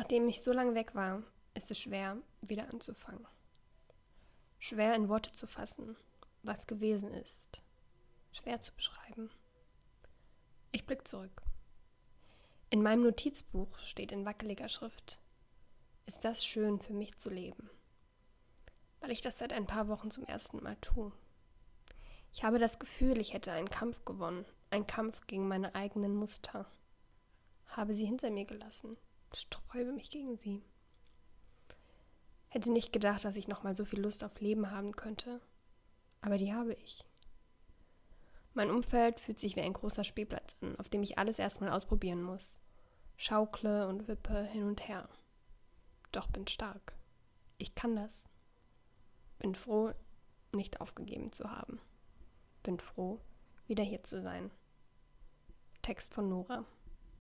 Nachdem ich so lange weg war, ist es schwer, wieder anzufangen. Schwer in Worte zu fassen, was gewesen ist. Schwer zu beschreiben. Ich blick zurück. In meinem Notizbuch steht in wackeliger Schrift, ist das schön für mich zu leben, weil ich das seit ein paar Wochen zum ersten Mal tue. Ich habe das Gefühl, ich hätte einen Kampf gewonnen, einen Kampf gegen meine eigenen Muster. Habe sie hinter mir gelassen, sträube mich gegen sie. Hätte nicht gedacht, dass ich noch mal so viel Lust auf Leben haben könnte, aber die habe ich. Mein Umfeld fühlt sich wie ein großer Spielplatz an, auf dem ich alles erstmal ausprobieren muss. Schaukle und wippe hin und her. Doch bin stark. Ich kann das. Bin froh, nicht aufgegeben zu haben. Bin froh, wieder hier zu sein. Text von Nora.